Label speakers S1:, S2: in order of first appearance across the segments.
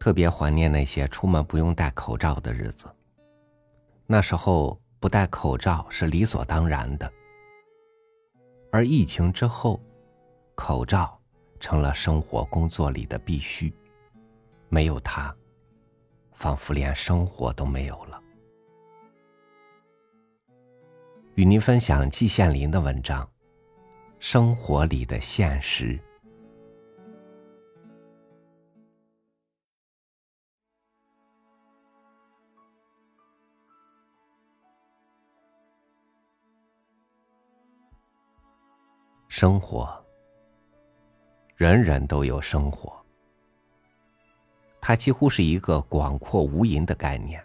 S1: 特别怀念那些出门不用戴口罩的日子。那时候不戴口罩是理所当然的，而疫情之后，口罩成了生活工作里的必须，没有它，仿佛连生活都没有了。与您分享季羡林的文章《生活里的现实》。生活，人人都有生活，它几乎是一个广阔无垠的概念。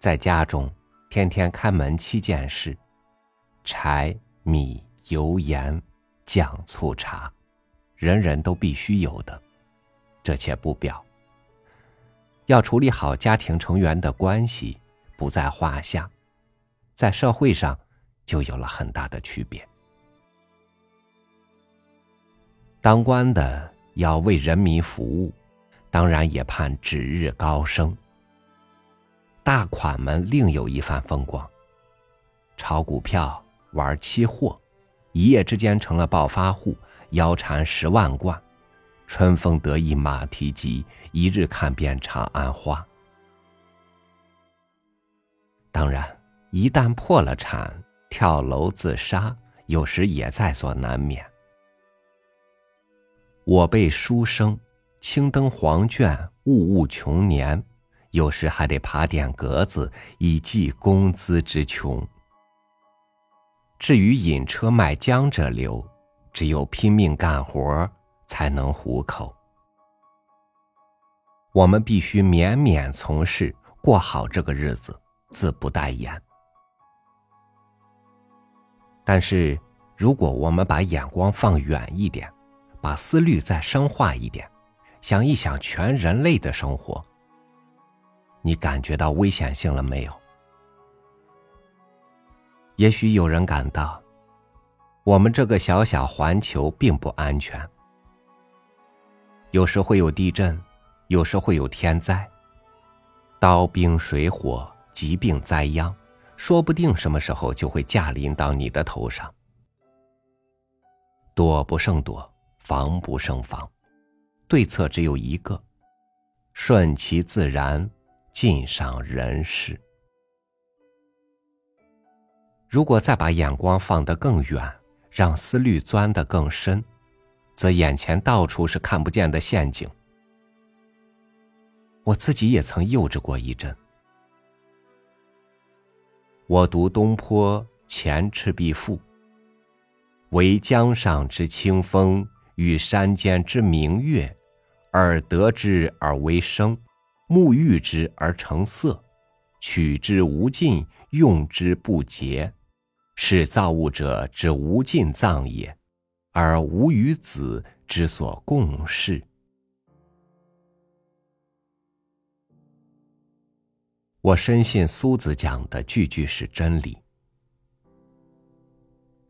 S1: 在家中，天天开门七件事：柴米油盐酱醋茶，人人都必须有的，这且不表。要处理好家庭成员的关系，不在话下，在社会上。就有了很大的区别。当官的要为人民服务，当然也盼指日高升。大款们另有一番风光，炒股票、玩期货，一夜之间成了暴发户，腰缠十万贯，春风得意马蹄疾，一日看遍长安花。当然，一旦破了产。跳楼自杀，有时也在所难免。我辈书生，青灯黄卷，物物穷年，有时还得爬点格子，以济工资之穷。至于引车卖浆者流，只有拼命干活才能糊口。我们必须勉勉从事，过好这个日子，自不待言。但是，如果我们把眼光放远一点，把思虑再深化一点，想一想全人类的生活，你感觉到危险性了没有？也许有人感到，我们这个小小环球并不安全，有时会有地震，有时会有天灾，刀兵水火，疾病灾殃。说不定什么时候就会驾临到你的头上。躲不胜躲，防不胜防，对策只有一个：顺其自然，尽赏人事。如果再把眼光放得更远，让思虑钻得更深，则眼前到处是看不见的陷阱。我自己也曾幼稚过一阵。我读东坡《前赤壁赋》，惟江上之清风，与山间之明月，耳得之而为声，目遇之而成色，取之无尽，用之不竭，是造物者之无尽藏也，而吾与子之所共适。我深信苏子讲的句句是真理。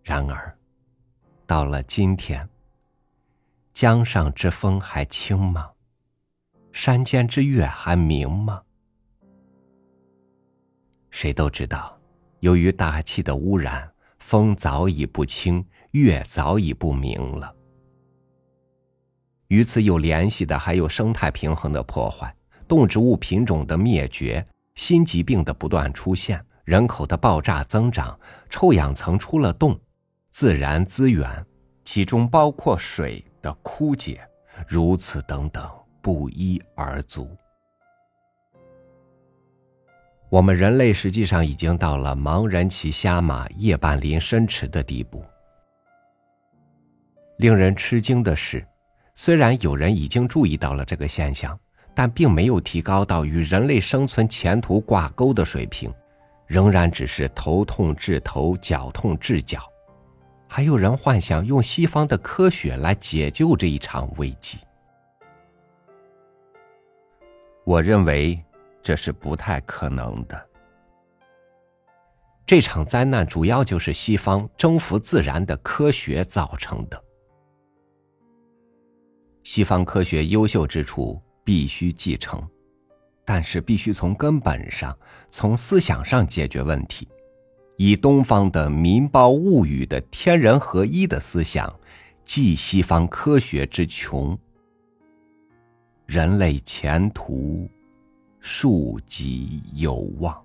S1: 然而，到了今天，江上之风还清吗？山间之月还明吗？谁都知道，由于大气的污染，风早已不清，月早已不明了。与此有联系的，还有生态平衡的破坏，动植物品种的灭绝。新疾病的不断出现，人口的爆炸增长，臭氧层出了洞，自然资源，其中包括水的枯竭，如此等等，不一而足。我们人类实际上已经到了盲人骑瞎马、夜半临深池的地步。令人吃惊的是，虽然有人已经注意到了这个现象。但并没有提高到与人类生存前途挂钩的水平，仍然只是头痛治头，脚痛治脚。还有人幻想用西方的科学来解救这一场危机。我认为这是不太可能的。这场灾难主要就是西方征服自然的科学造成的。西方科学优秀之处必须继承，但是必须从根本上、从思想上解决问题，以东方的民胞物语的天人合一的思想，继西方科学之穷。人类前途，庶几有望。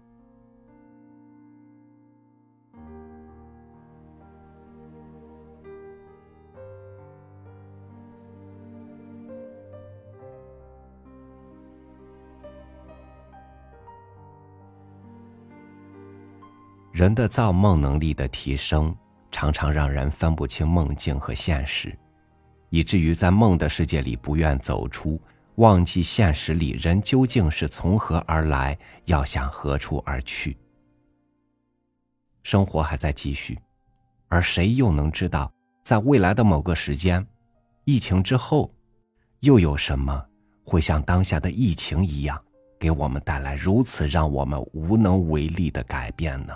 S1: 人的造梦能力的提升，常常让人分不清梦境和现实，以至于在梦的世界里不愿走出，忘记现实里人究竟是从何而来，要向何处而去。生活还在继续，而谁又能知道，在未来的某个时间，疫情之后，又有什么会像当下的疫情一样，给我们带来如此让我们无能为力的改变呢？